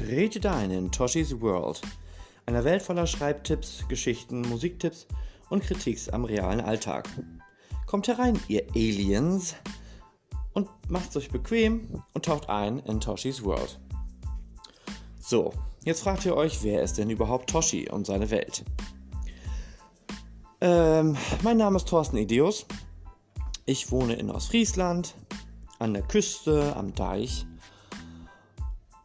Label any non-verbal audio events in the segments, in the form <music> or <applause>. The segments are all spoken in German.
Tretet ein in Toshis World, einer Welt voller Schreibtipps, Geschichten, Musiktipps und Kritiks am realen Alltag. Kommt herein, ihr Aliens, und macht euch bequem und taucht ein in Toshis World. So, jetzt fragt ihr euch, wer ist denn überhaupt Toshi und seine Welt? Ähm, mein Name ist Thorsten Ideus. Ich wohne in Ostfriesland, an der Küste, am Deich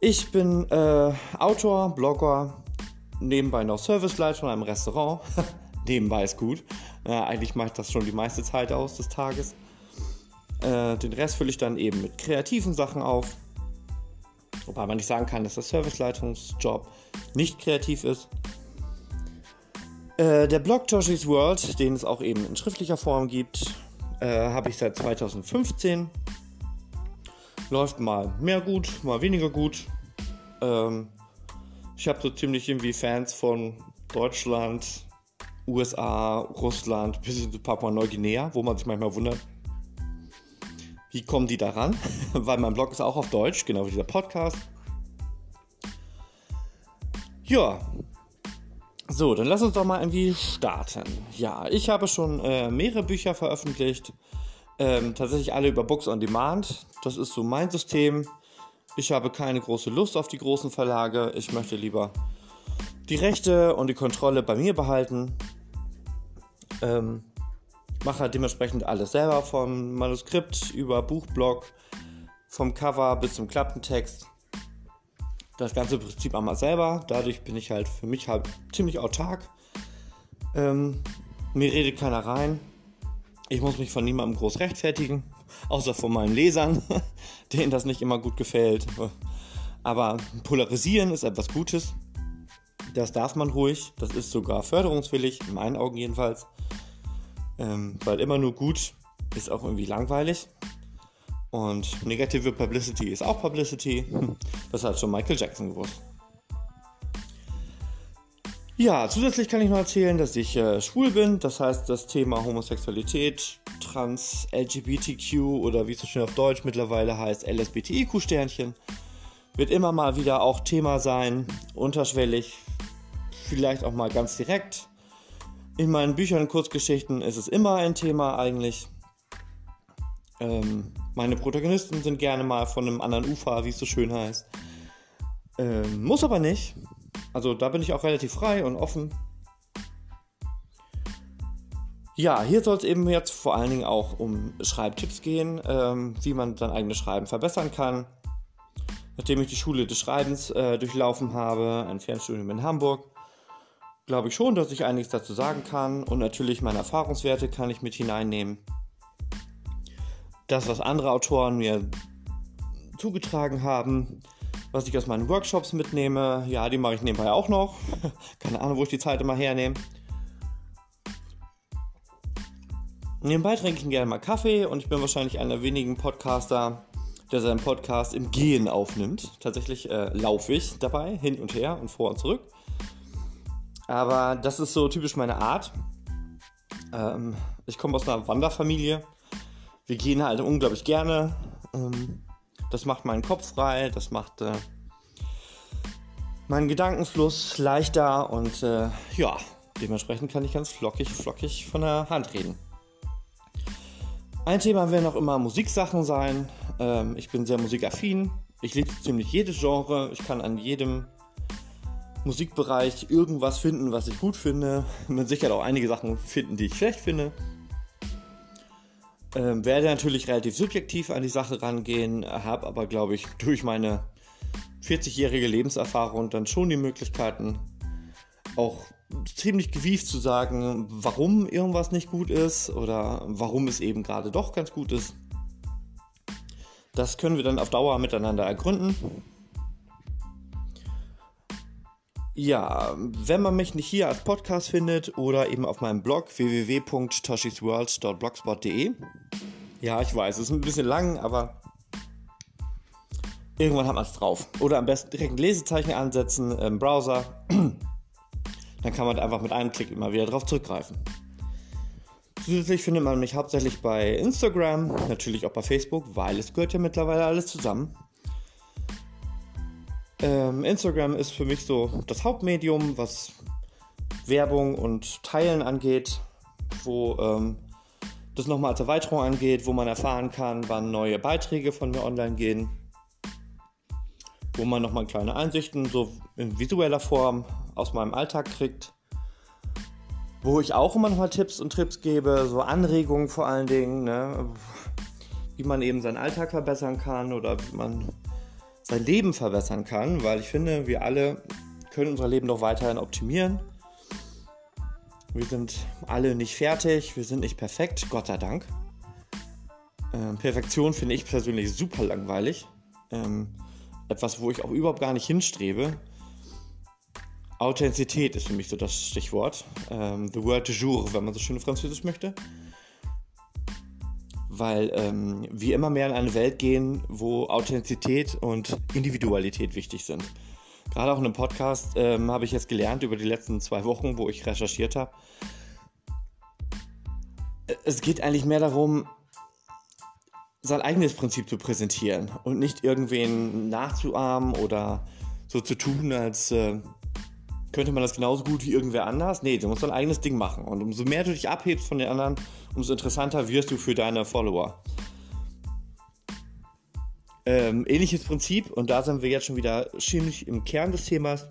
ich bin äh, Autor, Blogger, nebenbei noch Serviceleiter von einem Restaurant. <laughs> nebenbei ist gut. Äh, eigentlich mache ich das schon die meiste Zeit aus des Tages. Äh, den Rest fülle ich dann eben mit kreativen Sachen auf. Wobei man nicht sagen kann, dass der Serviceleitungsjob nicht kreativ ist. Äh, der Blog Toshis World, den es auch eben in schriftlicher Form gibt, äh, habe ich seit 2015 läuft mal mehr gut, mal weniger gut. Ähm, ich habe so ziemlich irgendwie Fans von Deutschland, USA, Russland bis hin zu Papua-Neuguinea, wo man sich manchmal wundert, wie kommen die daran? <laughs> Weil mein Blog ist auch auf Deutsch, genau wie dieser Podcast. Ja, so, dann lass uns doch mal irgendwie starten. Ja, ich habe schon äh, mehrere Bücher veröffentlicht. Ähm, tatsächlich alle über Books on Demand. Das ist so mein System. Ich habe keine große Lust auf die großen Verlage. Ich möchte lieber die Rechte und die Kontrolle bei mir behalten. Ähm, mache halt dementsprechend alles selber, vom Manuskript über Buchblog, vom Cover bis zum Klappentext. Das ganze Prinzip einmal selber. Dadurch bin ich halt für mich halt ziemlich autark. Ähm, mir redet keiner rein. Ich muss mich von niemandem groß rechtfertigen, außer von meinen Lesern, <laughs> denen das nicht immer gut gefällt. Aber polarisieren ist etwas Gutes. Das darf man ruhig. Das ist sogar förderungswillig, in meinen Augen jedenfalls. Ähm, weil immer nur gut ist auch irgendwie langweilig. Und negative Publicity ist auch Publicity. Das hat schon Michael Jackson gewusst. Ja, zusätzlich kann ich noch erzählen, dass ich äh, schwul bin. Das heißt, das Thema Homosexualität, Trans, LGBTQ oder wie es so schön auf Deutsch mittlerweile heißt, LSBTIQ-Sternchen, wird immer mal wieder auch Thema sein, unterschwellig, vielleicht auch mal ganz direkt. In meinen Büchern und Kurzgeschichten ist es immer ein Thema eigentlich. Ähm, meine Protagonisten sind gerne mal von einem anderen Ufer, wie es so schön heißt. Ähm, muss aber nicht. Also da bin ich auch relativ frei und offen. Ja, hier soll es eben jetzt vor allen Dingen auch um Schreibtipps gehen, ähm, wie man sein eigenes Schreiben verbessern kann. Nachdem ich die Schule des Schreibens äh, durchlaufen habe, ein Fernstudium in Hamburg, glaube ich schon, dass ich einiges dazu sagen kann und natürlich meine Erfahrungswerte kann ich mit hineinnehmen. Das, was andere Autoren mir zugetragen haben, was ich aus meinen Workshops mitnehme, ja, die mache ich nebenbei auch noch. <laughs> Keine Ahnung, wo ich die Zeit immer hernehme. Nebenbei trinke ich gerne mal Kaffee und ich bin wahrscheinlich einer der wenigen Podcaster, der seinen Podcast im Gehen aufnimmt. Tatsächlich äh, laufe ich dabei, hin und her und vor und zurück. Aber das ist so typisch meine Art. Ähm, ich komme aus einer Wanderfamilie. Wir gehen halt unglaublich gerne. Ähm, das macht meinen Kopf frei, das macht äh, meinen Gedankenfluss leichter und äh, ja, dementsprechend kann ich ganz flockig, flockig von der Hand reden. Ein Thema werden auch immer Musiksachen sein. Ähm, ich bin sehr musikaffin. Ich liebe ziemlich jedes Genre. Ich kann an jedem Musikbereich irgendwas finden, was ich gut finde. Mit Sicherheit auch einige Sachen finden, die ich schlecht finde. Ähm, werde natürlich relativ subjektiv an die Sache rangehen, habe aber, glaube ich, durch meine 40-jährige Lebenserfahrung dann schon die Möglichkeiten, auch ziemlich gewieft zu sagen, warum irgendwas nicht gut ist oder warum es eben gerade doch ganz gut ist. Das können wir dann auf Dauer miteinander ergründen. Ja, wenn man mich nicht hier als Podcast findet oder eben auf meinem Blog www.toshisworld.blogspot.de. Ja, ich weiß, es ist ein bisschen lang, aber irgendwann hat man es drauf. Oder am besten direkt ein Lesezeichen ansetzen im Browser. <clears throat> Dann kann man einfach mit einem Klick immer wieder drauf zurückgreifen. Zusätzlich findet man mich hauptsächlich bei Instagram, natürlich auch bei Facebook, weil es gehört ja mittlerweile alles zusammen. Ähm, Instagram ist für mich so das Hauptmedium, was Werbung und Teilen angeht, wo ähm, das nochmal als Erweiterung angeht, wo man erfahren kann, wann neue Beiträge von mir online gehen, wo man nochmal kleine Einsichten so in visueller Form aus meinem Alltag kriegt, wo ich auch immer nochmal Tipps und Trips gebe, so Anregungen vor allen Dingen, ne? wie man eben seinen Alltag verbessern kann oder wie man sein Leben verbessern kann, weil ich finde, wir alle können unser Leben noch weiterhin optimieren. Wir sind alle nicht fertig, wir sind nicht perfekt, Gott sei Dank. Ähm, Perfektion finde ich persönlich super langweilig. Ähm, etwas, wo ich auch überhaupt gar nicht hinstrebe. Authentizität ist für mich so das Stichwort. Ähm, the word du jour, wenn man so schön französisch möchte weil ähm, wir immer mehr in eine Welt gehen, wo Authentizität und Individualität wichtig sind. Gerade auch in einem Podcast ähm, habe ich jetzt gelernt über die letzten zwei Wochen, wo ich recherchiert habe. Es geht eigentlich mehr darum, sein eigenes Prinzip zu präsentieren und nicht irgendwen nachzuahmen oder so zu tun, als äh, könnte man das genauso gut wie irgendwer anders. Nee, du musst dein eigenes Ding machen. Und umso mehr du dich abhebst von den anderen, umso interessanter wirst du für deine Follower. Ähm, ähnliches Prinzip, und da sind wir jetzt schon wieder ziemlich im Kern des Themas.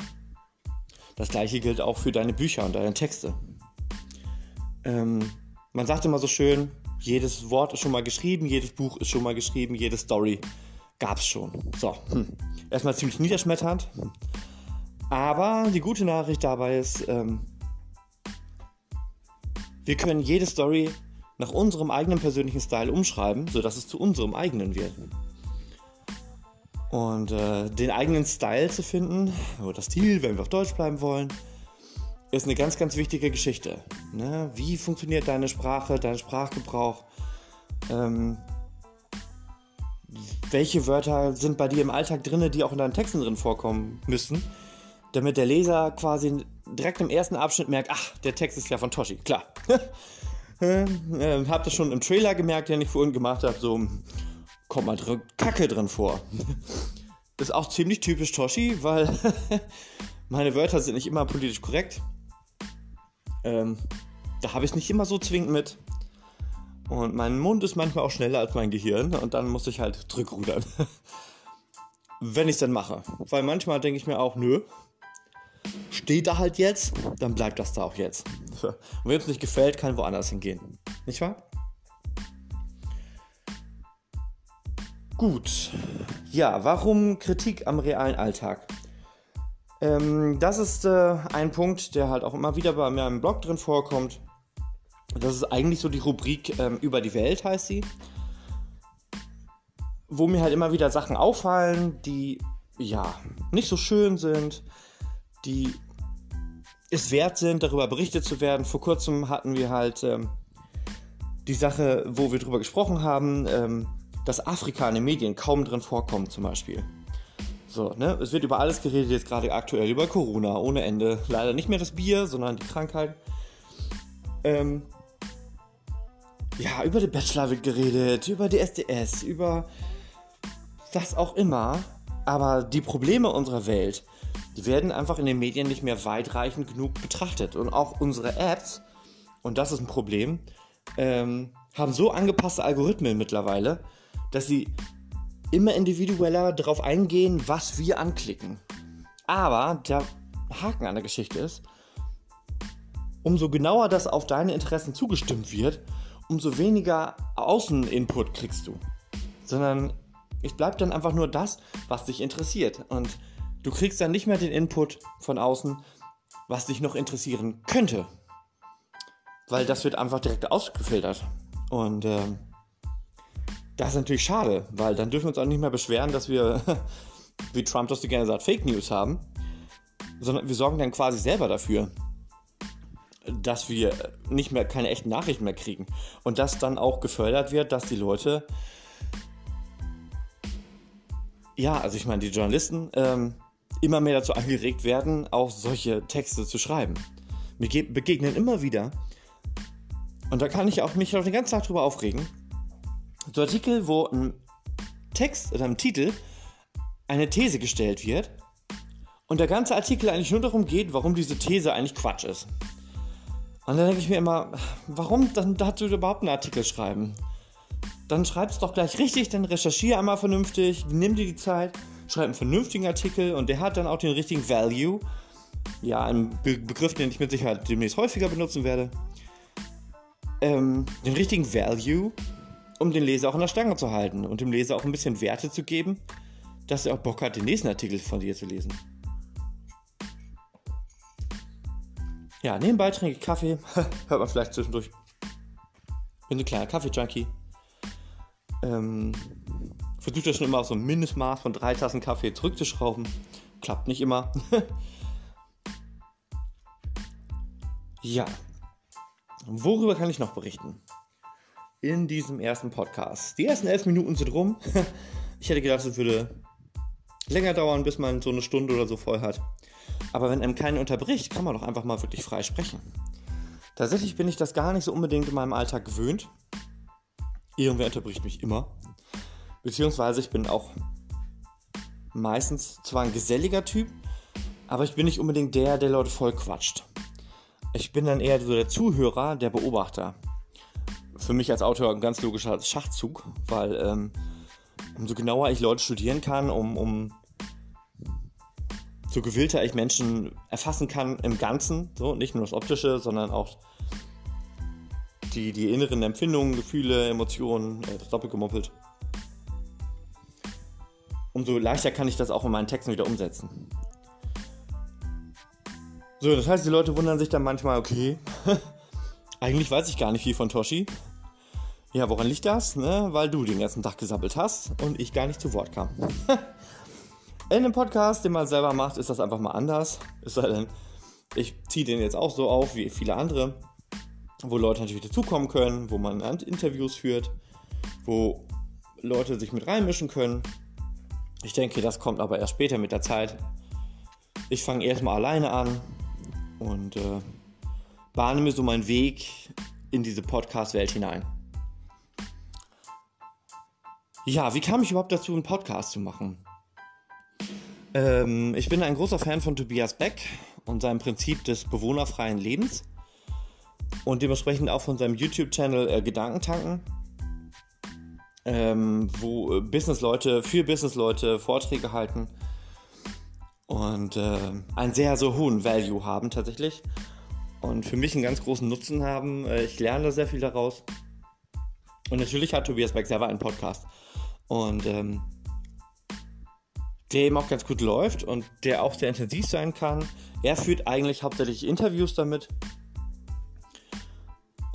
Das gleiche gilt auch für deine Bücher und deine Texte. Ähm, man sagt immer so schön, jedes Wort ist schon mal geschrieben, jedes Buch ist schon mal geschrieben, jede Story gab es schon. So, hm. erstmal ziemlich niederschmetternd. Aber die gute Nachricht dabei ist, ähm, wir können jede Story nach unserem eigenen persönlichen Style umschreiben, sodass es zu unserem eigenen wird. Und äh, den eigenen Style zu finden, oder Stil, wenn wir auf Deutsch bleiben wollen, ist eine ganz, ganz wichtige Geschichte. Ne? Wie funktioniert deine Sprache, dein Sprachgebrauch? Ähm, welche Wörter sind bei dir im Alltag drin, die auch in deinen Texten drin vorkommen müssen? Damit der Leser quasi direkt im ersten Abschnitt merkt, ach, der Text ist ja von Toshi, klar. <laughs> äh, habt ihr schon im Trailer gemerkt, den ich vorhin gemacht habe, so kommt mal drin, Kacke drin vor. <laughs> ist auch ziemlich typisch Toshi, weil <laughs> meine Wörter sind nicht immer politisch korrekt. Ähm, da habe ich es nicht immer so zwingend mit. Und mein Mund ist manchmal auch schneller als mein Gehirn und dann muss ich halt drückrudern. Wenn ich es dann mache. Weil manchmal denke ich mir auch, nö, steht da halt jetzt, dann bleibt das da auch jetzt. Und wenn es nicht gefällt, kann woanders hingehen. Nicht wahr? Gut. Ja, warum Kritik am realen Alltag? Ähm, das ist äh, ein Punkt, der halt auch immer wieder bei mir im Blog drin vorkommt. Das ist eigentlich so die Rubrik ähm, über die Welt, heißt sie. Wo mir halt immer wieder Sachen auffallen, die ja nicht so schön sind, die es wert sind, darüber berichtet zu werden. Vor kurzem hatten wir halt ähm, die Sache, wo wir darüber gesprochen haben, ähm, dass Afrika in den Medien kaum drin vorkommt, zum Beispiel. So, ne? Es wird über alles geredet, jetzt gerade aktuell über Corona, ohne Ende. Leider nicht mehr das Bier, sondern die Krankheit. Ähm, ja, über den Bachelor wird geredet, über die SDS, über was auch immer. Aber die Probleme unserer Welt, die werden einfach in den Medien nicht mehr weitreichend genug betrachtet. Und auch unsere Apps, und das ist ein Problem, ähm, haben so angepasste Algorithmen mittlerweile, dass sie immer individueller darauf eingehen, was wir anklicken. Aber der Haken an der Geschichte ist, umso genauer das auf deine Interessen zugestimmt wird, umso weniger Außeninput kriegst du. Sondern es bleibt dann einfach nur das, was dich interessiert. Und Du kriegst dann nicht mehr den Input von außen, was dich noch interessieren könnte. Weil das wird einfach direkt ausgefiltert. Und ähm, das ist natürlich schade, weil dann dürfen wir uns auch nicht mehr beschweren, dass wir, <laughs> wie Trump das so gerne sagt, Fake News haben. Sondern wir sorgen dann quasi selber dafür, dass wir nicht mehr keine echten Nachrichten mehr kriegen. Und dass dann auch gefördert wird, dass die Leute ja, also ich meine, die Journalisten ähm, immer mehr dazu angeregt werden, auch solche Texte zu schreiben. Mir begegnen immer wieder, und da kann ich auch mich auch den ganzen Tag drüber aufregen, so Artikel, wo ein Text oder ein Titel eine These gestellt wird und der ganze Artikel eigentlich nur darum geht, warum diese These eigentlich Quatsch ist. Und dann denke ich mir immer, warum dann dazu überhaupt einen Artikel schreiben? Dann schreib es doch gleich richtig, dann recherchiere einmal vernünftig, nimm dir die Zeit, schreib einen vernünftigen Artikel und der hat dann auch den richtigen Value. Ja, ein Be Begriff, den ich mit Sicherheit demnächst häufiger benutzen werde. Ähm, den richtigen Value, um den Leser auch in der Stange zu halten und dem Leser auch ein bisschen Werte zu geben, dass er auch Bock hat, den nächsten Artikel von dir zu lesen. Ja, nebenbei trinke ich Kaffee. <laughs> Hört man vielleicht zwischendurch. Bin ein kleiner Kaffee-Junkie. Ähm, Versuche das schon immer auf so ein Mindestmaß von drei Tassen Kaffee zurückzuschrauben. Klappt nicht immer. <laughs> ja. Worüber kann ich noch berichten? In diesem ersten Podcast. Die ersten elf Minuten sind rum. <laughs> ich hätte gedacht, es würde länger dauern, bis man so eine Stunde oder so voll hat. Aber wenn einem keiner unterbricht, kann man doch einfach mal wirklich frei sprechen. Tatsächlich bin ich das gar nicht so unbedingt in meinem Alltag gewöhnt. Irgendwer unterbricht mich immer. Beziehungsweise ich bin auch meistens zwar ein geselliger Typ, aber ich bin nicht unbedingt der, der Leute voll quatscht. Ich bin dann eher so der Zuhörer, der Beobachter. Für mich als Autor ein ganz logischer Schachzug, weil ähm, umso genauer ich Leute studieren kann, um, um so gewillter ich Menschen erfassen kann im Ganzen, so nicht nur das Optische, sondern auch die, die inneren Empfindungen, Gefühle, Emotionen, äh, das doppelt gemoppelt. Umso leichter kann ich das auch in meinen Texten wieder umsetzen. So, das heißt, die Leute wundern sich dann manchmal, okay, <laughs> eigentlich weiß ich gar nicht viel von Toshi. Ja, woran liegt das? Ne? Weil du den ganzen Tag gesabbelt hast und ich gar nicht zu Wort kam. <laughs> In einem Podcast, den man selber macht, ist das einfach mal anders. Es sei denn, ich ziehe den jetzt auch so auf wie viele andere, wo Leute natürlich dazukommen können, wo man Interviews führt, wo Leute sich mit reinmischen können. Ich denke, das kommt aber erst später mit der Zeit. Ich fange erstmal alleine an und äh, bahne mir so meinen Weg in diese Podcast-Welt hinein. Ja, wie kam ich überhaupt dazu, einen Podcast zu machen? Ähm, ich bin ein großer Fan von Tobias Beck und seinem Prinzip des bewohnerfreien Lebens und dementsprechend auch von seinem YouTube-Channel äh, Gedankentanken, ähm, wo äh, Businessleute für Businessleute Vorträge halten und äh, einen sehr, so hohen Value haben tatsächlich und für mich einen ganz großen Nutzen haben. Äh, ich lerne da sehr viel daraus. Und natürlich hat Tobias Beck selber einen Podcast. Und ähm, der eben auch ganz gut läuft und der auch sehr intensiv sein kann. Er führt eigentlich hauptsächlich Interviews damit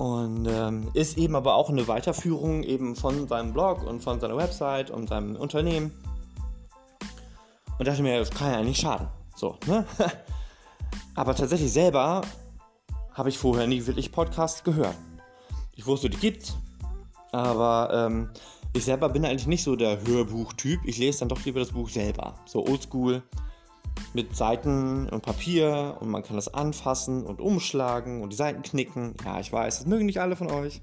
und ähm, ist eben aber auch eine Weiterführung eben von seinem Blog und von seiner Website und seinem Unternehmen. Und dachte mir, das kann ja nicht schaden. So, ne? <laughs> aber tatsächlich selber habe ich vorher nie wirklich Podcasts gehört. Ich wusste, die gibt's, aber ähm, ich selber bin eigentlich nicht so der Hörbuchtyp. Ich lese dann doch lieber das Buch selber. So oldschool mit Seiten und Papier und man kann das anfassen und umschlagen und die Seiten knicken. Ja, ich weiß, das mögen nicht alle von euch.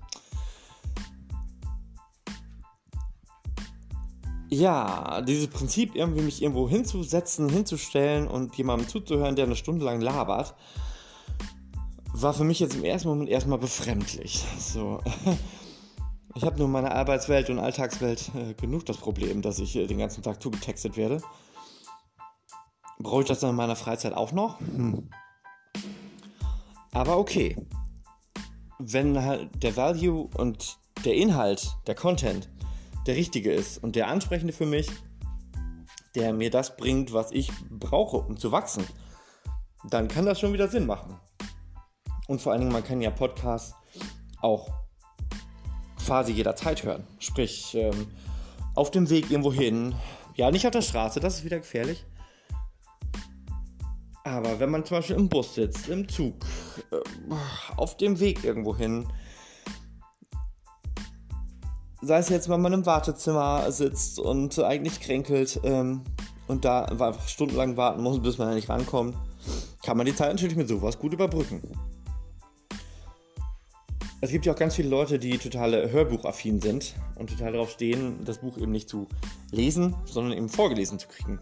Ja, dieses Prinzip, irgendwie mich irgendwo hinzusetzen, hinzustellen und jemandem zuzuhören, der eine Stunde lang labert, war für mich jetzt im ersten Moment erstmal befremdlich. So. <laughs> Ich habe nur in meiner Arbeitswelt und Alltagswelt äh, genug das Problem, dass ich äh, den ganzen Tag zugetextet werde. Brauche ich das dann in meiner Freizeit auch noch? Hm. Aber okay. Wenn halt der Value und der Inhalt, der Content, der richtige ist und der ansprechende für mich, der mir das bringt, was ich brauche, um zu wachsen, dann kann das schon wieder Sinn machen. Und vor allen Dingen, man kann ja Podcasts auch quasi jederzeit hören. Sprich, ähm, auf dem Weg irgendwo hin. Ja, nicht auf der Straße, das ist wieder gefährlich. Aber wenn man zum Beispiel im Bus sitzt, im Zug, äh, auf dem Weg irgendwo hin, sei es jetzt, wenn man im Wartezimmer sitzt und eigentlich kränkelt ähm, und da einfach stundenlang warten muss, bis man da nicht rankommt, kann man die Zeit natürlich mit sowas gut überbrücken. Es gibt ja auch ganz viele Leute, die total hörbuchaffin sind und total darauf stehen, das Buch eben nicht zu lesen, sondern eben vorgelesen zu kriegen.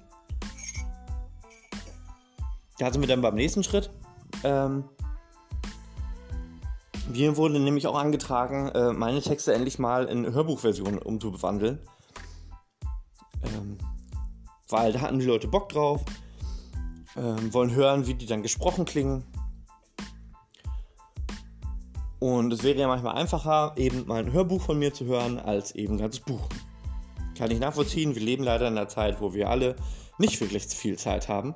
Da sind wir dann beim nächsten Schritt. Ähm, mir wurde nämlich auch angetragen, äh, meine Texte endlich mal in Hörbuchversion umzuwandeln. Ähm, weil da hatten die Leute Bock drauf, ähm, wollen hören, wie die dann gesprochen klingen. Und es wäre ja manchmal einfacher, eben mal ein Hörbuch von mir zu hören, als eben ein ganzes Buch. Kann ich nachvollziehen, wir leben leider in einer Zeit, wo wir alle nicht wirklich viel Zeit haben.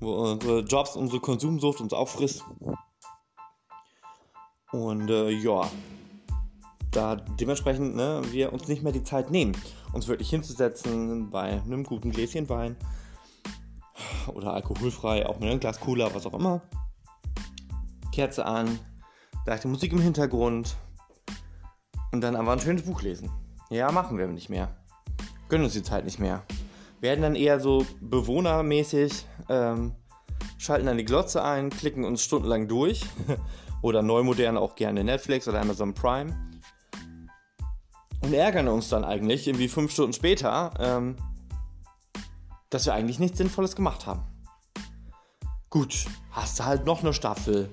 Wo unsere Jobs, unsere Konsumsucht uns auffrisst. Und äh, ja, da dementsprechend ne, wir uns nicht mehr die Zeit nehmen, uns wirklich hinzusetzen bei einem guten Gläschen Wein oder alkoholfrei, auch mit einem Glas Cola, was auch immer. Kerze an, leichte Musik im Hintergrund und dann einfach ein schönes Buch lesen. Ja, machen wir nicht mehr. Gönnen uns die Zeit nicht mehr. Werden dann eher so bewohnermäßig, ähm, schalten dann die Glotze ein, klicken uns stundenlang durch <laughs> oder neumodern auch gerne Netflix oder Amazon Prime und ärgern uns dann eigentlich irgendwie fünf Stunden später, ähm, dass wir eigentlich nichts Sinnvolles gemacht haben. Gut, hast du halt noch eine Staffel.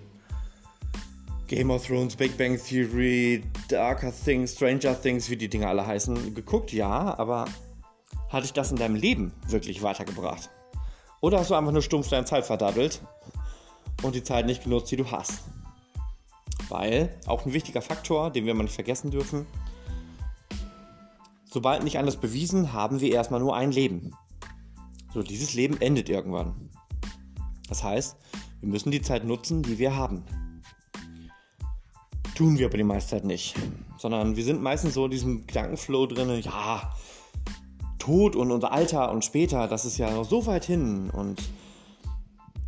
Game of Thrones, Big Bang Theory, Darker Things, Stranger Things, wie die Dinge alle heißen, geguckt, ja, aber hat dich das in deinem Leben wirklich weitergebracht? Oder hast du einfach nur stumpf deine Zeit verdaddelt und die Zeit nicht genutzt, die du hast? Weil, auch ein wichtiger Faktor, den wir mal nicht vergessen dürfen, sobald nicht anders bewiesen, haben wir erstmal nur ein Leben. So, dieses Leben endet irgendwann. Das heißt, wir müssen die Zeit nutzen, die wir haben. Tun wir aber die meiste Zeit nicht. Sondern wir sind meistens so in diesem Gedankenflow drin, ja, Tod und unser Alter und später, das ist ja noch so weit hin und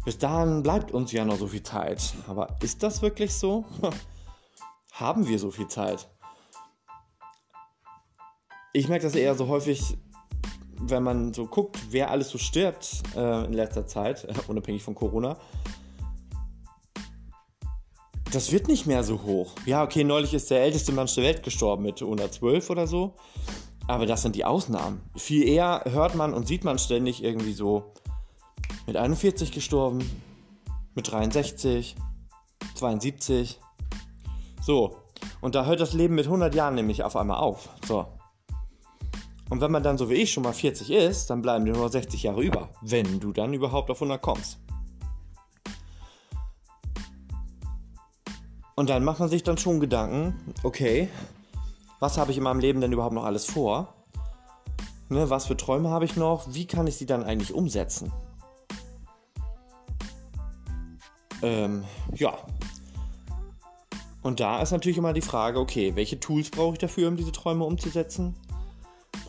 bis dahin bleibt uns ja noch so viel Zeit. Aber ist das wirklich so? <laughs> haben wir so viel Zeit? ich merke das eher so häufig, wenn man so guckt, wer alles so stirbt äh, in letzter Zeit, äh, <laughs> unabhängig von Corona. Das wird nicht mehr so hoch. Ja, okay, neulich ist der älteste Mensch der Welt gestorben mit 112 oder so. Aber das sind die Ausnahmen. Viel eher hört man und sieht man ständig irgendwie so mit 41 gestorben, mit 63, 72. So. Und da hört das Leben mit 100 Jahren nämlich auf einmal auf. So. Und wenn man dann so wie ich schon mal 40 ist, dann bleiben dir nur 60 Jahre über, wenn du dann überhaupt auf 100 kommst. Und dann macht man sich dann schon Gedanken, okay, was habe ich in meinem Leben denn überhaupt noch alles vor? Ne, was für Träume habe ich noch? Wie kann ich sie dann eigentlich umsetzen? Ähm, ja. Und da ist natürlich immer die Frage, okay, welche Tools brauche ich dafür, um diese Träume umzusetzen?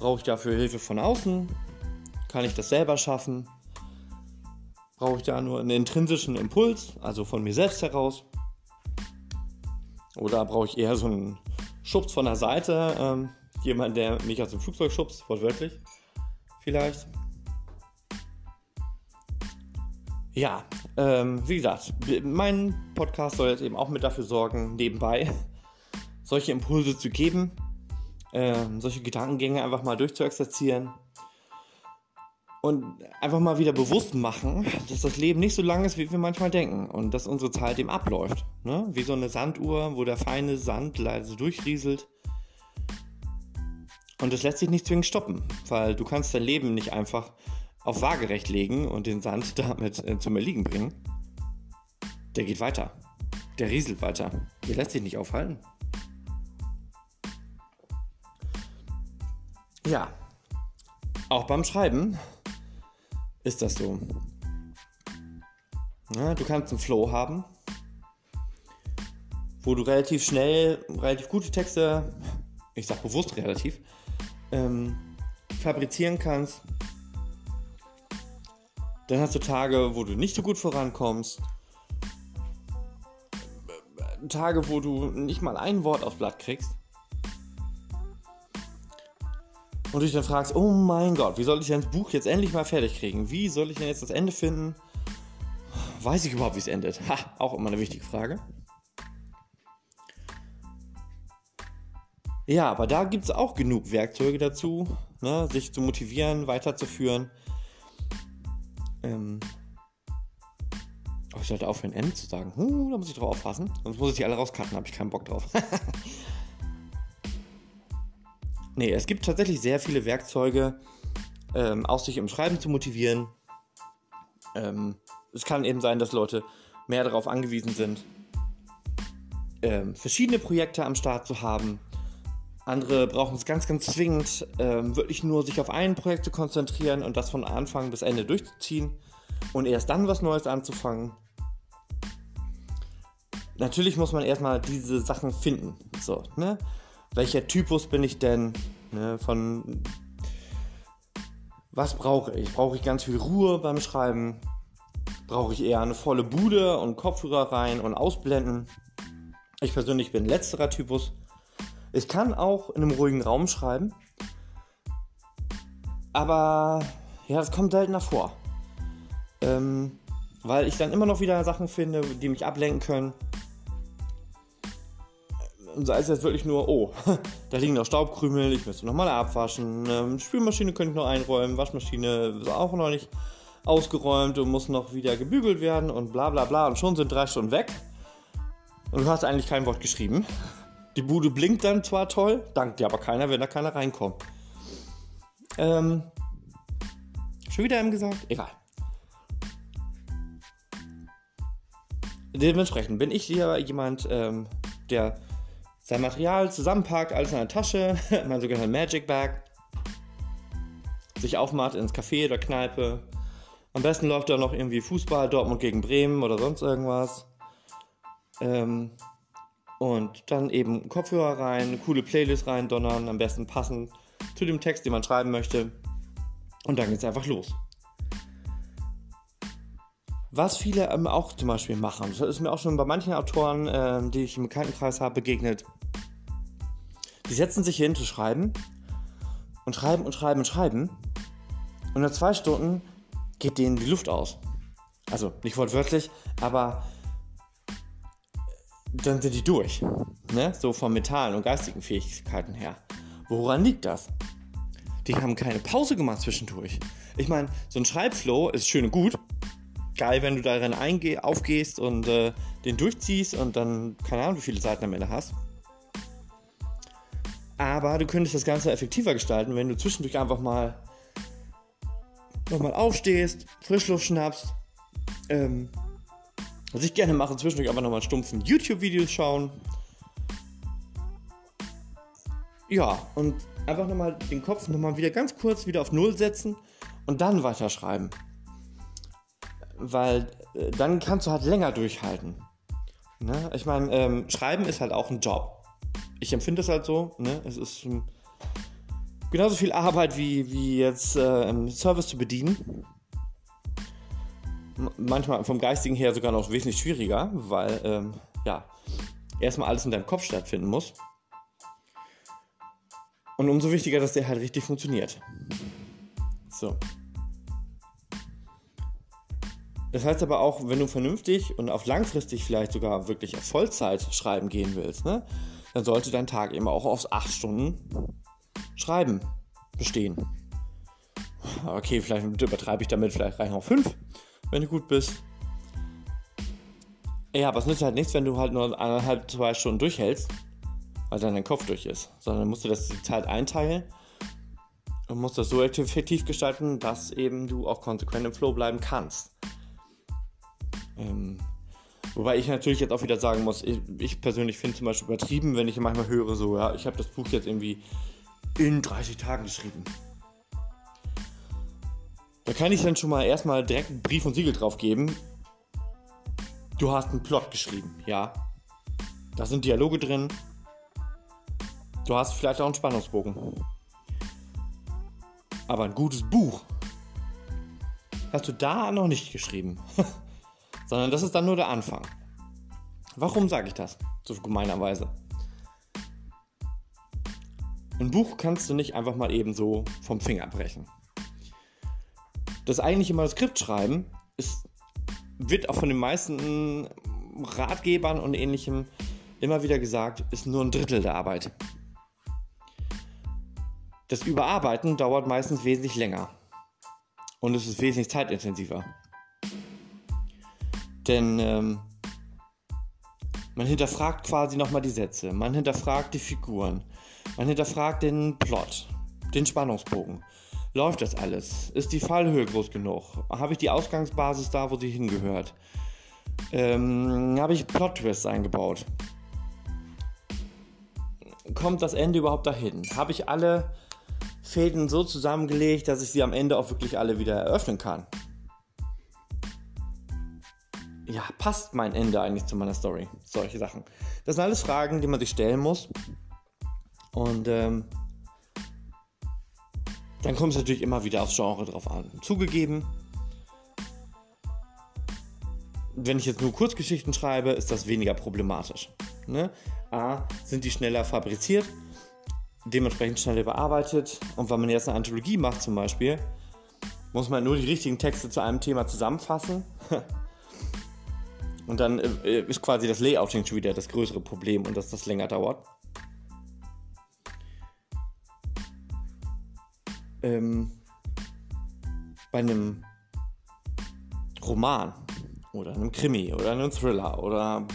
Brauche ich dafür Hilfe von außen? Kann ich das selber schaffen? Brauche ich da nur einen intrinsischen Impuls, also von mir selbst heraus? Oder brauche ich eher so einen Schubs von der Seite? Ähm, jemand, der mich aus dem Flugzeug schubst, wortwörtlich vielleicht? Ja, ähm, wie gesagt, mein Podcast soll jetzt eben auch mit dafür sorgen, nebenbei solche Impulse zu geben, ähm, solche Gedankengänge einfach mal durchzuexerzieren und einfach mal wieder bewusst machen, dass das Leben nicht so lang ist, wie wir manchmal denken und dass unsere Zeit eben abläuft. Ne? Wie so eine Sanduhr, wo der feine Sand leider so durchrieselt. Und das lässt sich nicht zwingend stoppen, weil du kannst dein Leben nicht einfach auf waagerecht legen und den Sand <laughs> damit äh, zum Erliegen bringen. Der geht weiter. Der rieselt weiter. Der lässt sich nicht aufhalten. Ja, auch beim Schreiben ist das so. Ja, du kannst einen Flow haben, wo du relativ schnell, relativ gute Texte, ich sag bewusst relativ, ähm, fabrizieren kannst. Dann hast du Tage, wo du nicht so gut vorankommst. Tage, wo du nicht mal ein Wort aufs Blatt kriegst und du dich dann fragst, oh mein Gott, wie soll ich denn das Buch jetzt endlich mal fertig kriegen? Wie soll ich denn jetzt das Ende finden? Weiß ich überhaupt, wie es endet? Ha, auch immer eine wichtige Frage. Ja, aber da gibt es auch genug Werkzeuge dazu, ne, sich zu motivieren, weiterzuführen. Ähm, Oh, ich sollte aufhören, N zu sagen. Huh, da muss ich drauf aufpassen. Sonst muss ich die alle rauscutten, habe ich keinen Bock drauf. <laughs> nee, es gibt tatsächlich sehr viele Werkzeuge, ähm, auch sich im Schreiben zu motivieren. Ähm, es kann eben sein, dass Leute mehr darauf angewiesen sind, ähm, verschiedene Projekte am Start zu haben. Andere brauchen es ganz, ganz zwingend, ähm, wirklich nur sich auf ein Projekt zu konzentrieren und das von Anfang bis Ende durchzuziehen und erst dann was Neues anzufangen natürlich muss man erstmal diese Sachen finden. So, ne? Welcher Typus bin ich denn? Ne? Von was brauche ich? Brauche ich ganz viel Ruhe beim Schreiben? Brauche ich eher eine volle Bude und Kopfhörer rein und ausblenden? Ich persönlich bin letzterer Typus. Ich kann auch in einem ruhigen Raum schreiben. Aber ja, das kommt seltener vor. Ähm, weil ich dann immer noch wieder Sachen finde, die mich ablenken können. Und sei es jetzt wirklich nur, oh, <laughs> da liegen noch Staubkrümel, ich müsste nochmal abwaschen, ähm, Spülmaschine könnte ich noch einräumen, Waschmaschine ist auch noch nicht ausgeräumt und muss noch wieder gebügelt werden und bla bla bla. Und schon sind drei Stunden weg. Und du hast eigentlich kein Wort geschrieben. Die Bude blinkt dann zwar toll, dankt dir aber keiner, wenn da keiner reinkommt. Ähm, schon wieder eben gesagt? Egal. Dementsprechend bin ich lieber jemand, ähm, der sein Material zusammenpackt, alles in einer Tasche, <laughs> mein sogenannter Magic Bag, sich aufmacht ins Café oder Kneipe. Am besten läuft da noch irgendwie Fußball, Dortmund gegen Bremen oder sonst irgendwas. Ähm, und dann eben Kopfhörer rein, eine coole Playlist rein donnern, am besten passend zu dem Text, den man schreiben möchte. Und dann geht es einfach los. Was viele ähm, auch zum Beispiel machen, das ist mir auch schon bei manchen Autoren, äh, die ich im Bekanntenkreis habe, begegnet. Die setzen sich hin zu schreiben und schreiben und schreiben und schreiben. Und nach zwei Stunden geht denen die Luft aus. Also nicht wortwörtlich, aber dann sind die durch. Ne? So von mentalen und geistigen Fähigkeiten her. Woran liegt das? Die haben keine Pause gemacht zwischendurch. Ich meine, so ein Schreibflow ist schön und gut, geil, wenn du darin eingeh, aufgehst und äh, den durchziehst und dann, keine Ahnung, wie viele Seiten am Ende hast. Aber du könntest das Ganze effektiver gestalten, wenn du zwischendurch einfach mal nochmal aufstehst, Frischluft schnappst. Ähm, was ich gerne mache, zwischendurch einfach nochmal stumpfen YouTube-Videos schauen. Ja, und einfach nochmal den Kopf nochmal wieder ganz kurz wieder auf Null setzen und dann weiterschreiben weil äh, dann kannst du halt länger durchhalten. Ne? Ich meine, ähm, Schreiben ist halt auch ein Job. Ich empfinde es halt so. Ne? Es ist ähm, genauso viel Arbeit wie, wie jetzt äh, im Service zu bedienen. M manchmal vom Geistigen her sogar noch wesentlich schwieriger, weil ähm, ja, erstmal alles in deinem Kopf stattfinden muss. Und umso wichtiger, dass der halt richtig funktioniert. So. Das heißt aber auch, wenn du vernünftig und auf langfristig vielleicht sogar wirklich auf Vollzeit schreiben gehen willst, ne, dann sollte dein Tag eben auch aus 8 Stunden Schreiben bestehen. Okay, vielleicht übertreibe ich damit, vielleicht reichen auch 5, wenn du gut bist. Ja, aber es nützt halt nichts, wenn du halt nur eineinhalb, zwei Stunden durchhältst, weil dann dein Kopf durch ist. Sondern musst du das die Zeit einteilen und musst das so effektiv gestalten, dass eben du auch konsequent im Flow bleiben kannst. Ähm, wobei ich natürlich jetzt auch wieder sagen muss, ich, ich persönlich finde zum Beispiel übertrieben, wenn ich manchmal höre, so, ja, ich habe das Buch jetzt irgendwie in 30 Tagen geschrieben. Da kann ich dann schon mal erstmal direkt einen Brief und Siegel drauf geben. Du hast einen Plot geschrieben, ja. Da sind Dialoge drin. Du hast vielleicht auch einen Spannungsbogen. Aber ein gutes Buch hast du da noch nicht geschrieben. <laughs> sondern das ist dann nur der Anfang. Warum sage ich das so gemeinerweise? Ein Buch kannst du nicht einfach mal eben so vom Finger brechen. Das eigentliche Manuskript schreiben ist, wird auch von den meisten Ratgebern und ähnlichem immer wieder gesagt, ist nur ein Drittel der Arbeit. Das Überarbeiten dauert meistens wesentlich länger und es ist wesentlich zeitintensiver. Denn ähm, man hinterfragt quasi nochmal die Sätze, man hinterfragt die Figuren, man hinterfragt den Plot, den Spannungsbogen. Läuft das alles? Ist die Fallhöhe groß genug? Habe ich die Ausgangsbasis da, wo sie hingehört? Ähm, habe ich Plot-Twists eingebaut? Kommt das Ende überhaupt dahin? Habe ich alle Fäden so zusammengelegt, dass ich sie am Ende auch wirklich alle wieder eröffnen kann? Ja, passt mein Ende eigentlich zu meiner Story? Solche Sachen. Das sind alles Fragen, die man sich stellen muss. Und ähm, dann kommt es natürlich immer wieder aufs Genre drauf an. Zugegeben, wenn ich jetzt nur Kurzgeschichten schreibe, ist das weniger problematisch. Ne? A, sind die schneller fabriziert, dementsprechend schneller bearbeitet. Und wenn man jetzt eine Anthologie macht zum Beispiel, muss man nur die richtigen Texte zu einem Thema zusammenfassen. <laughs> und dann äh, ist quasi das Layouting schon wieder das größere Problem und dass das länger dauert. Ähm, bei einem Roman oder einem Krimi oder einem Thriller oder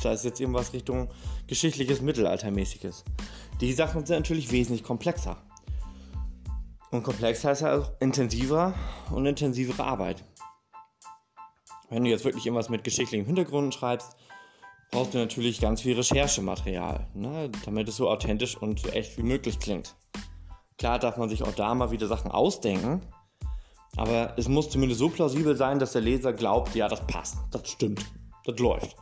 sei es jetzt irgendwas Richtung geschichtliches Mittelaltermäßiges. Die Sachen sind natürlich wesentlich komplexer. Und komplex heißt ja auch intensiver und intensivere Arbeit. Wenn du jetzt wirklich irgendwas mit geschichtlichem Hintergrund schreibst, brauchst du natürlich ganz viel Recherchematerial, ne, damit es so authentisch und echt wie möglich klingt. Klar darf man sich auch da mal wieder Sachen ausdenken, aber es muss zumindest so plausibel sein, dass der Leser glaubt, ja, das passt, das stimmt, das läuft.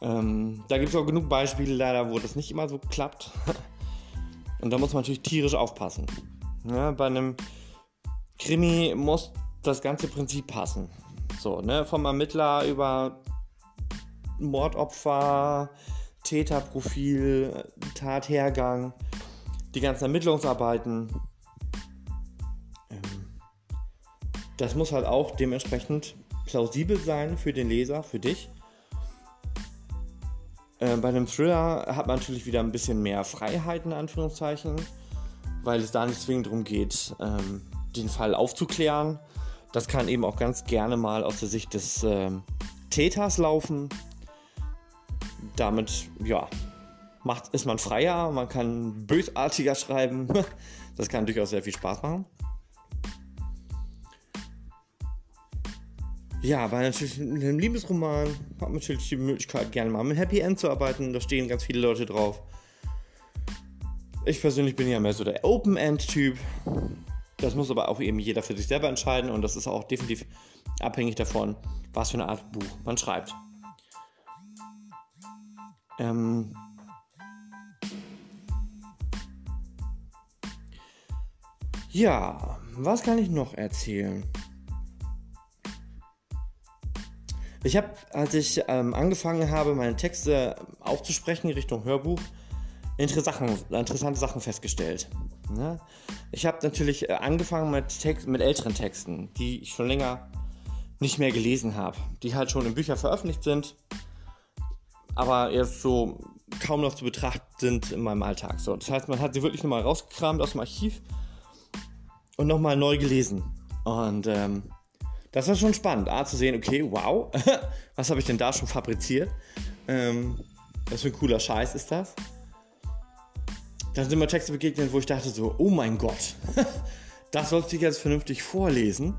Ähm, da gibt es auch genug Beispiele leider, wo das nicht immer so klappt. <laughs> Und da muss man natürlich tierisch aufpassen. Ja, bei einem Krimi muss das ganze Prinzip passen. So, ne, vom Ermittler über Mordopfer, Täterprofil, Tathergang, die ganzen Ermittlungsarbeiten, das muss halt auch dementsprechend plausibel sein für den Leser, für dich. Äh, bei einem Thriller hat man natürlich wieder ein bisschen mehr Freiheiten, in Anführungszeichen, weil es da nicht zwingend darum geht, ähm, den Fall aufzuklären. Das kann eben auch ganz gerne mal aus der Sicht des ähm, Täters laufen. Damit, ja, macht, ist man freier, man kann bösartiger schreiben. <laughs> Das kann durchaus sehr viel Spaß machen. Ja, aber natürlich in einem Liebesroman hat man natürlich die Möglichkeit, gerne mal mit Happy End zu arbeiten. Da stehen ganz viele Leute drauf. Ich persönlich bin ja mehr so der Open End-Typ. Das muss aber auch eben jeder für sich selber entscheiden und das ist auch definitiv abhängig davon, was für eine Art Buch man schreibt. Ähm ja, was kann ich noch erzählen? Ich habe, als ich ähm, angefangen habe, meine Texte aufzusprechen Richtung Hörbuch, interessante Sachen festgestellt. Ne? Ich habe natürlich äh, angefangen mit, Text, mit älteren Texten, die ich schon länger nicht mehr gelesen habe, die halt schon in Büchern veröffentlicht sind, aber jetzt so kaum noch zu betrachten sind in meinem Alltag. So, das heißt, man hat sie wirklich nochmal rausgekramt aus dem Archiv und nochmal neu gelesen. Und ähm, das war schon spannend, A, zu sehen, okay, wow, <laughs> was habe ich denn da schon fabriziert? Ähm, was für ein cooler Scheiß ist das? Dann sind mir Texte begegnet, wo ich dachte so, oh mein Gott, <laughs> das sollst du jetzt vernünftig vorlesen.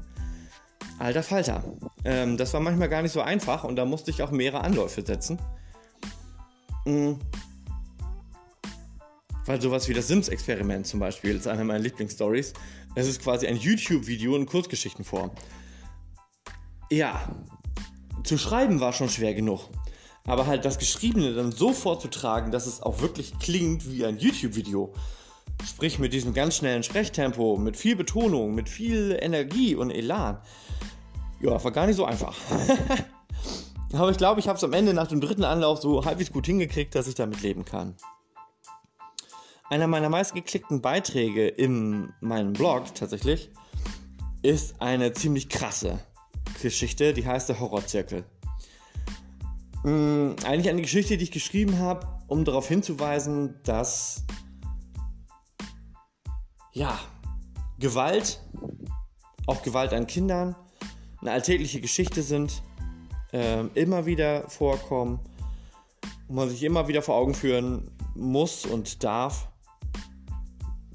Alter Falter. Ähm, das war manchmal gar nicht so einfach und da musste ich auch mehrere Anläufe setzen. Mhm. Weil sowas wie das Sims-Experiment zum Beispiel ist eine meiner Lieblingsstories. Es ist quasi ein YouTube-Video in Kurzgeschichtenform. Ja, zu schreiben war schon schwer genug. Aber halt das Geschriebene dann so vorzutragen, dass es auch wirklich klingt wie ein YouTube-Video. Sprich mit diesem ganz schnellen Sprechtempo, mit viel Betonung, mit viel Energie und Elan. Ja, war gar nicht so einfach. <laughs> Aber ich glaube, ich habe es am Ende nach dem dritten Anlauf so halbwegs gut hingekriegt, dass ich damit leben kann. Einer meiner meistgeklickten Beiträge in meinem Blog tatsächlich ist eine ziemlich krasse. Geschichte, die heißt der Horrorzirkel. Mhm, eigentlich eine Geschichte, die ich geschrieben habe, um darauf hinzuweisen, dass ja, Gewalt, auch Gewalt an Kindern, eine alltägliche Geschichte sind, äh, immer wieder vorkommen, wo man sich immer wieder vor Augen führen muss und darf,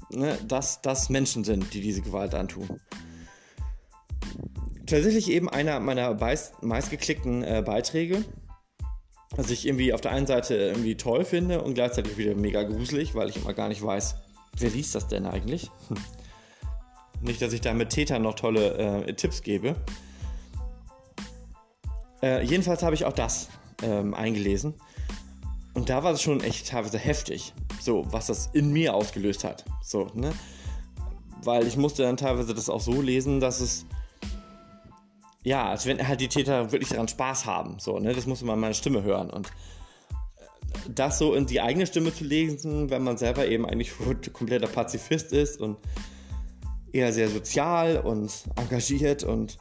ne, dass das Menschen sind, die diese Gewalt antun. Tatsächlich eben einer meiner meistgeklickten äh, Beiträge, was ich irgendwie auf der einen Seite irgendwie toll finde und gleichzeitig wieder mega gruselig, weil ich immer gar nicht weiß, wer liest das denn eigentlich? Hm. Nicht, dass ich da mit Tätern noch tolle äh, Tipps gebe. Äh, jedenfalls habe ich auch das ähm, eingelesen. Und da war es schon echt teilweise heftig, so was das in mir ausgelöst hat. So, ne? Weil ich musste dann teilweise das auch so lesen, dass es ja, als wenn halt die Täter wirklich daran Spaß haben. So, ne? Das musste man meine Stimme hören. Und äh, das so in die eigene Stimme zu lesen, wenn man selber eben eigentlich <laughs> kompletter Pazifist ist und eher sehr sozial und engagiert und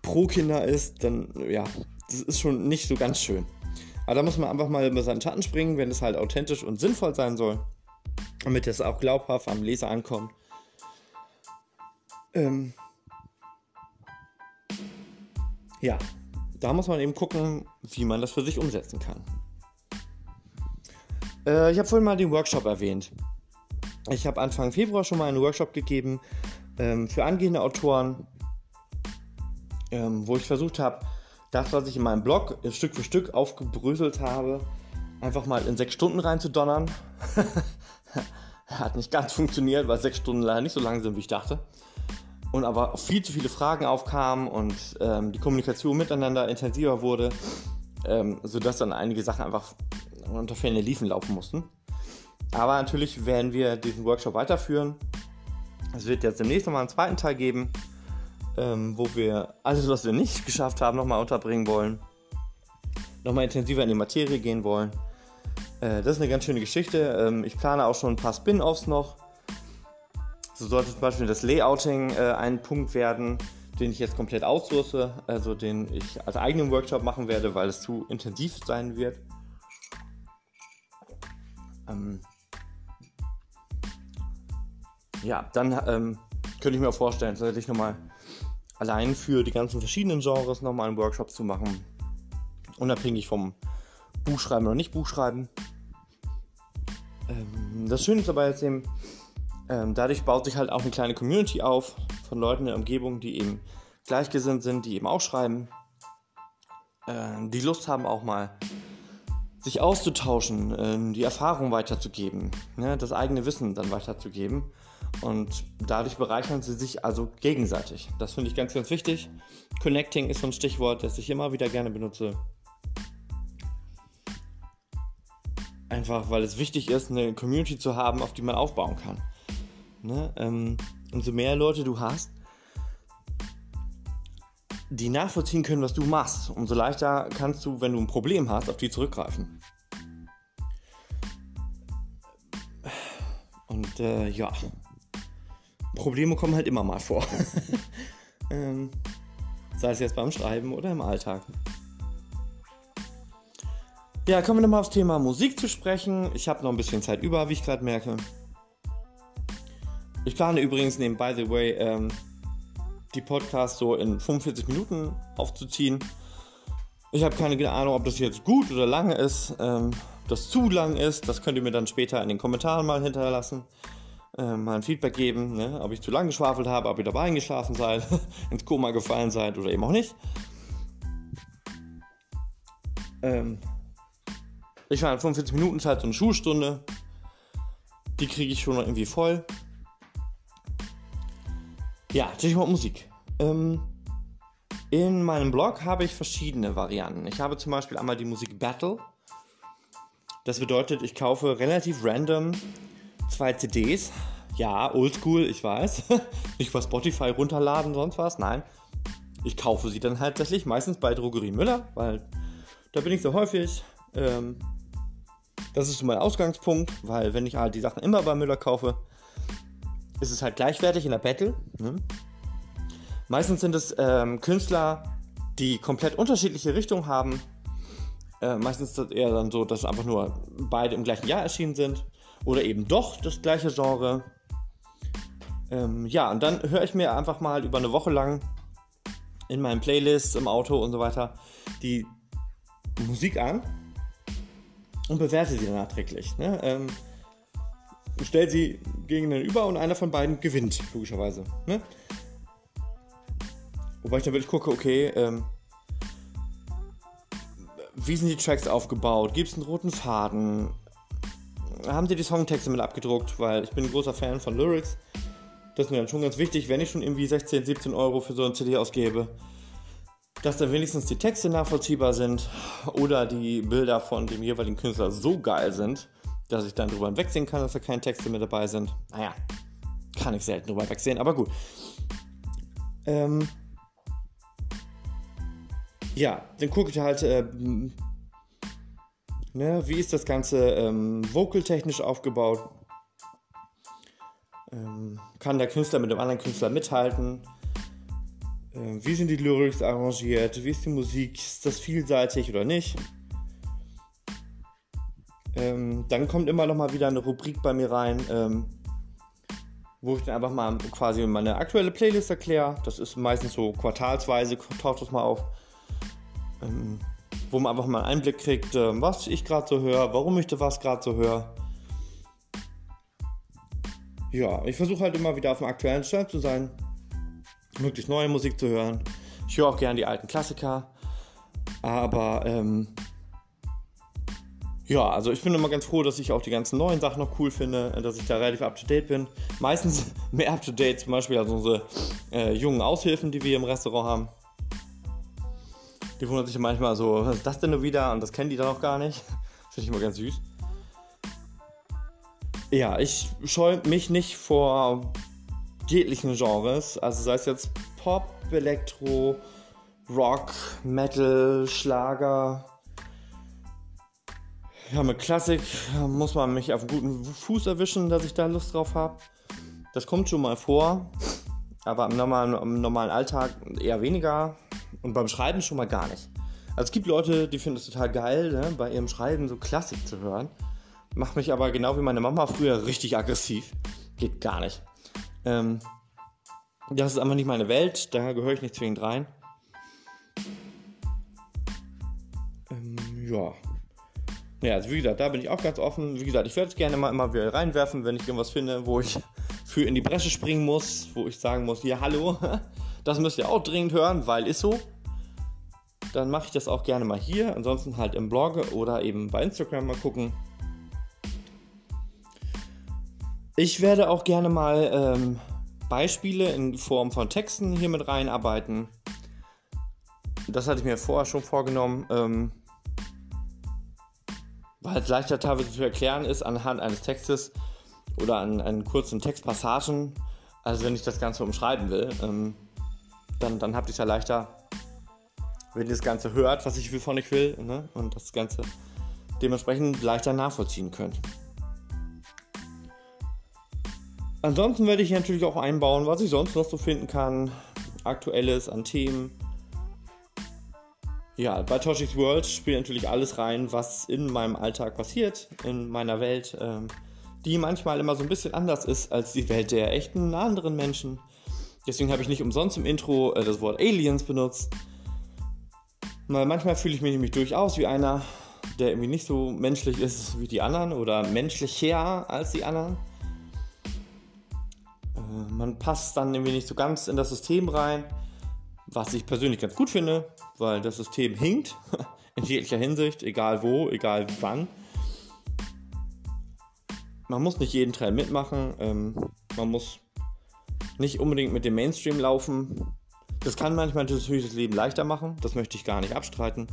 pro Kinder ist, dann ja, das ist schon nicht so ganz schön. Aber da muss man einfach mal über seinen Schatten springen, wenn es halt authentisch und sinnvoll sein soll, damit es auch glaubhaft am Leser ankommt. Ähm ja, da muss man eben gucken, wie man das für sich umsetzen kann. Äh, ich habe vorhin mal den Workshop erwähnt. Ich habe Anfang Februar schon mal einen Workshop gegeben ähm, für angehende Autoren, ähm, wo ich versucht habe, das, was ich in meinem Blog Stück für Stück aufgebröselt habe, einfach mal in sechs Stunden reinzudonnern. <laughs> Hat nicht ganz funktioniert, weil sechs Stunden leider nicht so lang sind, wie ich dachte. Und aber viel zu viele Fragen aufkamen und ähm, die Kommunikation miteinander intensiver wurde, ähm, sodass dann einige Sachen einfach unter Fälle liefen laufen mussten. Aber natürlich werden wir diesen Workshop weiterführen. Es wird jetzt demnächst nochmal einen zweiten Teil geben, ähm, wo wir alles, was wir nicht <laughs> geschafft haben, nochmal unterbringen wollen. Nochmal intensiver in die Materie gehen wollen. Äh, das ist eine ganz schöne Geschichte. Ähm, ich plane auch schon ein paar Spin-offs noch. So sollte zum Beispiel das Layouting äh, ein Punkt werden, den ich jetzt komplett outsource, also den ich als eigenen Workshop machen werde, weil es zu intensiv sein wird. Ähm, ja, dann ähm, könnte ich mir auch vorstellen, tatsächlich nochmal allein für die ganzen verschiedenen Genres nochmal einen Workshop zu machen. Unabhängig vom Buchschreiben oder nicht Buchschreiben. Ähm, das Schöne ist aber jetzt eben, ähm, dadurch baut sich halt auch eine kleine Community auf von Leuten in der Umgebung, die eben gleichgesinnt sind, die eben auch schreiben, äh, die Lust haben auch mal sich auszutauschen, äh, die Erfahrung weiterzugeben, ne, das eigene Wissen dann weiterzugeben. Und dadurch bereichern sie sich also gegenseitig. Das finde ich ganz, ganz wichtig. Connecting ist so ein Stichwort, das ich immer wieder gerne benutze. Einfach weil es wichtig ist, eine Community zu haben, auf die man aufbauen kann. Ne? Ähm, umso mehr Leute du hast, die nachvollziehen können, was du machst, umso leichter kannst du, wenn du ein Problem hast, auf die zurückgreifen. Und äh, ja, Probleme kommen halt immer mal vor. <laughs> ähm, sei es jetzt beim Schreiben oder im Alltag. Ja, kommen wir nochmal aufs Thema Musik zu sprechen. Ich habe noch ein bisschen Zeit über, wie ich gerade merke. Ich plane übrigens neben By the Way ähm, die Podcasts so in 45 Minuten aufzuziehen. Ich habe keine Ahnung, ob das jetzt gut oder lange ist. Ähm, das zu lang ist, das könnt ihr mir dann später in den Kommentaren mal hinterlassen äh, mal ein Feedback geben, ne? ob ich zu lange geschwafelt habe, ob ihr dabei eingeschlafen seid, <laughs> ins Koma gefallen seid oder eben auch nicht. Ähm, ich war in 45 Minuten Zeit so eine Schulstunde. Die kriege ich schon irgendwie voll. Ja, Stichwort Musik. Ähm, in meinem Blog habe ich verschiedene Varianten. Ich habe zum Beispiel einmal die Musik Battle. Das bedeutet, ich kaufe relativ random zwei CDs. Ja, oldschool, ich weiß. <laughs> Nicht bei Spotify runterladen, sonst was. Nein. Ich kaufe sie dann halt tatsächlich meistens bei Drogerie Müller, weil da bin ich so häufig. Ähm, das ist so mein Ausgangspunkt, weil wenn ich halt die Sachen immer bei Müller kaufe, ist es halt gleichwertig in der Battle. Ne? Meistens sind es ähm, Künstler, die komplett unterschiedliche Richtungen haben. Äh, meistens ist das eher dann so, dass einfach nur beide im gleichen Jahr erschienen sind oder eben doch das gleiche Genre. Ähm, ja, und dann höre ich mir einfach mal über eine Woche lang in meinen Playlists im Auto und so weiter die Musik an und bewerte sie nachträglich. Ne? Ähm, stell sie gegenüber und einer von beiden gewinnt, logischerweise. Ne? Wobei ich dann wirklich gucke, okay, ähm, wie sind die Tracks aufgebaut? Gibt es einen roten Faden? Haben sie die Songtexte mit abgedruckt? Weil ich bin ein großer Fan von Lyrics. Das ist mir dann schon ganz wichtig, wenn ich schon irgendwie 16, 17 Euro für so eine CD ausgebe, dass dann wenigstens die Texte nachvollziehbar sind oder die Bilder von dem jeweiligen Künstler so geil sind, dass ich dann drüber hinwegsehen kann, dass da keine Texte mit dabei sind. Naja, kann ich selten drüber hinwegsehen, aber gut. Ähm, ja, dann gucke ich halt, äh, ne, wie ist das Ganze ähm, vocal-technisch aufgebaut. Ähm, kann der Künstler mit dem anderen Künstler mithalten? Ähm, wie sind die Lyrics arrangiert? Wie ist die Musik? Ist das vielseitig oder nicht? Ähm, dann kommt immer noch mal wieder eine Rubrik bei mir rein, ähm, wo ich dann einfach mal quasi meine aktuelle Playlist erkläre. Das ist meistens so quartalsweise, taucht das mal auf. Ähm, wo man einfach mal einen Einblick kriegt, äh, was ich gerade so höre, warum ich was gerade so höre. Ja, ich versuche halt immer wieder auf dem aktuellen Stand zu sein, möglichst neue Musik zu hören. Ich höre auch gerne die alten Klassiker, aber ähm, ja, also ich bin immer ganz froh, dass ich auch die ganzen neuen Sachen noch cool finde, dass ich da relativ up to date bin. Meistens <laughs> mehr up to date, zum Beispiel also unsere äh, jungen Aushilfen, die wir im Restaurant haben. Die wundern sich manchmal so, was ist das denn nur wieder? Und das kennen die dann auch gar nicht. <laughs> Finde ich immer ganz süß. Ja, ich scheue mich nicht vor jeglichen Genres. Also sei es jetzt Pop, Elektro, Rock, Metal, Schlager. Ja, mit Klassik muss man mich auf guten Fuß erwischen, dass ich da Lust drauf habe. Das kommt schon mal vor, aber im normalen, im normalen Alltag eher weniger. Und beim Schreiben schon mal gar nicht. Also es gibt Leute, die finden es total geil, ne, bei ihrem Schreiben so Klassik zu hören. Macht mich aber genau wie meine Mama früher richtig aggressiv. Geht gar nicht. Ähm, das ist einfach nicht meine Welt, da gehöre ich nicht zwingend rein. Ähm, ja. Ja, also wie gesagt, da bin ich auch ganz offen. Wie gesagt, ich werde es gerne mal immer wieder reinwerfen, wenn ich irgendwas finde, wo ich für in die Bresche springen muss, wo ich sagen muss, ja, hallo, <laughs> das müsst ihr auch dringend hören, weil ist so dann mache ich das auch gerne mal hier. Ansonsten halt im Blog oder eben bei Instagram mal gucken. Ich werde auch gerne mal ähm, Beispiele in Form von Texten hier mit reinarbeiten. Das hatte ich mir vorher schon vorgenommen, ähm, weil es leichter teilweise zu erklären ist anhand eines Textes oder an, an kurzen Textpassagen, als wenn ich das Ganze umschreiben will. Ähm, dann, dann habt ihr es ja leichter wenn ihr das Ganze hört, was ich von euch will, ne? und das Ganze dementsprechend leichter nachvollziehen könnt. Ansonsten werde ich natürlich auch einbauen, was ich sonst noch so finden kann. Aktuelles an Themen. Ja, bei Toshis World spielt natürlich alles rein, was in meinem Alltag passiert, in meiner Welt, ähm, die manchmal immer so ein bisschen anders ist als die Welt der echten anderen Menschen. Deswegen habe ich nicht umsonst im Intro äh, das Wort Aliens benutzt. Weil manchmal fühle ich mich nämlich durchaus wie einer, der irgendwie nicht so menschlich ist wie die anderen oder menschlicher als die anderen. Äh, man passt dann irgendwie nicht so ganz in das System rein, was ich persönlich ganz gut finde, weil das System hinkt <laughs> in jeglicher Hinsicht, egal wo, egal wann. Man muss nicht jeden Trend mitmachen, ähm, man muss nicht unbedingt mit dem Mainstream laufen. Das kann manchmal natürlich das Leben leichter machen, das möchte ich gar nicht abstreiten.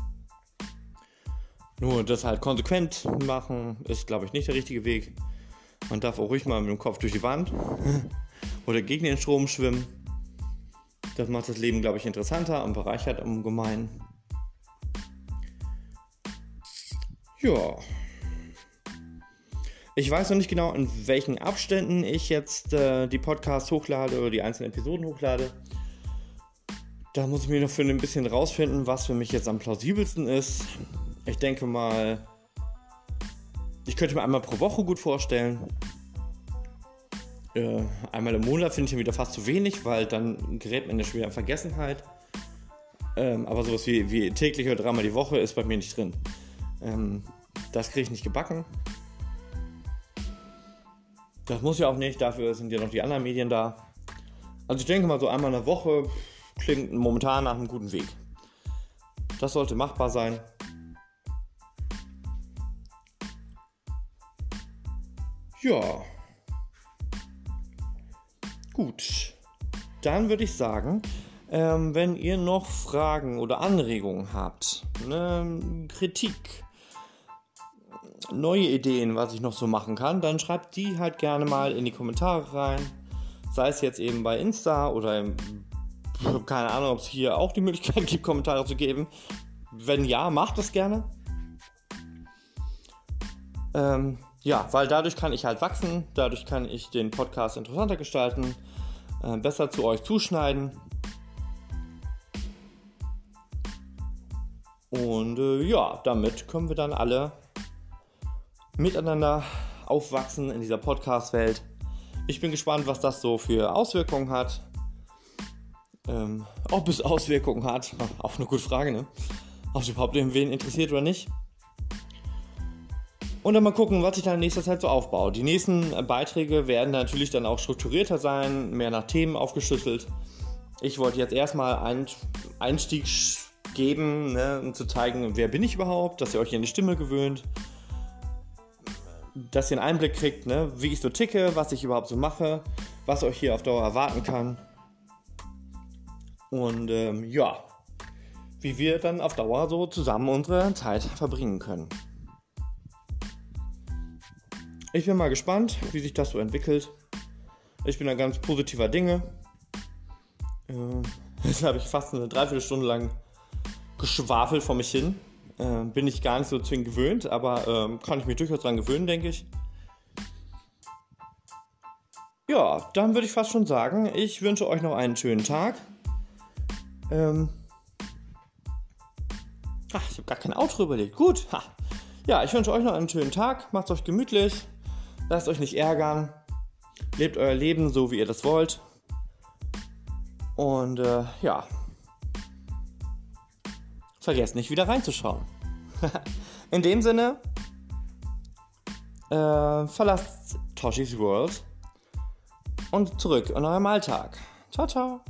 Nur das halt konsequent machen, ist, glaube ich, nicht der richtige Weg. Man darf auch ruhig mal mit dem Kopf durch die Wand <laughs> oder gegen den Strom schwimmen. Das macht das Leben, glaube ich, interessanter und bereichert ungemein. Ja. Ich weiß noch nicht genau, in welchen Abständen ich jetzt äh, die Podcasts hochlade oder die einzelnen Episoden hochlade. Da muss ich mir noch für ein bisschen rausfinden, was für mich jetzt am plausibelsten ist. Ich denke mal, ich könnte mir einmal pro Woche gut vorstellen. Äh, einmal im Monat finde ich wieder fast zu wenig, weil dann gerät man ja schon wieder in Vergessenheit. Ähm, aber sowas wie, wie täglich oder dreimal die Woche ist bei mir nicht drin. Ähm, das kriege ich nicht gebacken. Das muss ja auch nicht, dafür sind ja noch die anderen Medien da. Also ich denke mal, so einmal in der Woche klingt momentan nach einem guten Weg. Das sollte machbar sein. Ja. Gut. Dann würde ich sagen, ähm, wenn ihr noch Fragen oder Anregungen habt, ne, Kritik, neue Ideen, was ich noch so machen kann, dann schreibt die halt gerne mal in die Kommentare rein. Sei es jetzt eben bei Insta oder im, keine Ahnung, ob es hier auch die Möglichkeit gibt, Kommentare zu geben. Wenn ja, macht das gerne. Ähm, ja, weil dadurch kann ich halt wachsen, dadurch kann ich den Podcast interessanter gestalten, äh, besser zu euch zuschneiden. Und äh, ja, damit können wir dann alle miteinander aufwachsen in dieser Podcast-Welt. Ich bin gespannt, was das so für Auswirkungen hat. Ähm, ob es Auswirkungen hat, <laughs> auch eine gute Frage, ne? Ob es überhaupt irgendwen interessiert oder nicht. Und dann mal gucken, was sich dann in nächster Zeit so aufbaut. Die nächsten Beiträge werden natürlich dann auch strukturierter sein, mehr nach Themen aufgeschlüsselt. Ich wollte jetzt erstmal einen Einstieg geben, ne, um zu zeigen, wer bin ich überhaupt, dass ihr euch an die Stimme gewöhnt, dass ihr einen Einblick kriegt, ne, wie ich so ticke, was ich überhaupt so mache, was euch hier auf Dauer erwarten kann. Und ähm, ja, wie wir dann auf Dauer so zusammen unsere Zeit verbringen können. Ich bin mal gespannt, wie sich das so entwickelt. Ich bin da ganz positiver Dinge. Äh, <laughs> jetzt habe ich fast eine Dreiviertelstunde lang geschwafelt vor mich hin. Äh, bin ich gar nicht so zwingend gewöhnt, aber äh, kann ich mich durchaus dran gewöhnen, denke ich. Ja, dann würde ich fast schon sagen, ich wünsche euch noch einen schönen Tag. Ähm Ach, ich habe gar kein Outro überlegt. Gut. Ha. Ja, ich wünsche euch noch einen schönen Tag. Macht es euch gemütlich. Lasst euch nicht ärgern. Lebt euer Leben so, wie ihr das wollt. Und äh, ja. Vergesst nicht wieder reinzuschauen. <laughs> In dem Sinne, äh, verlasst Toshis World und zurück in eurem Alltag. Ciao, ciao.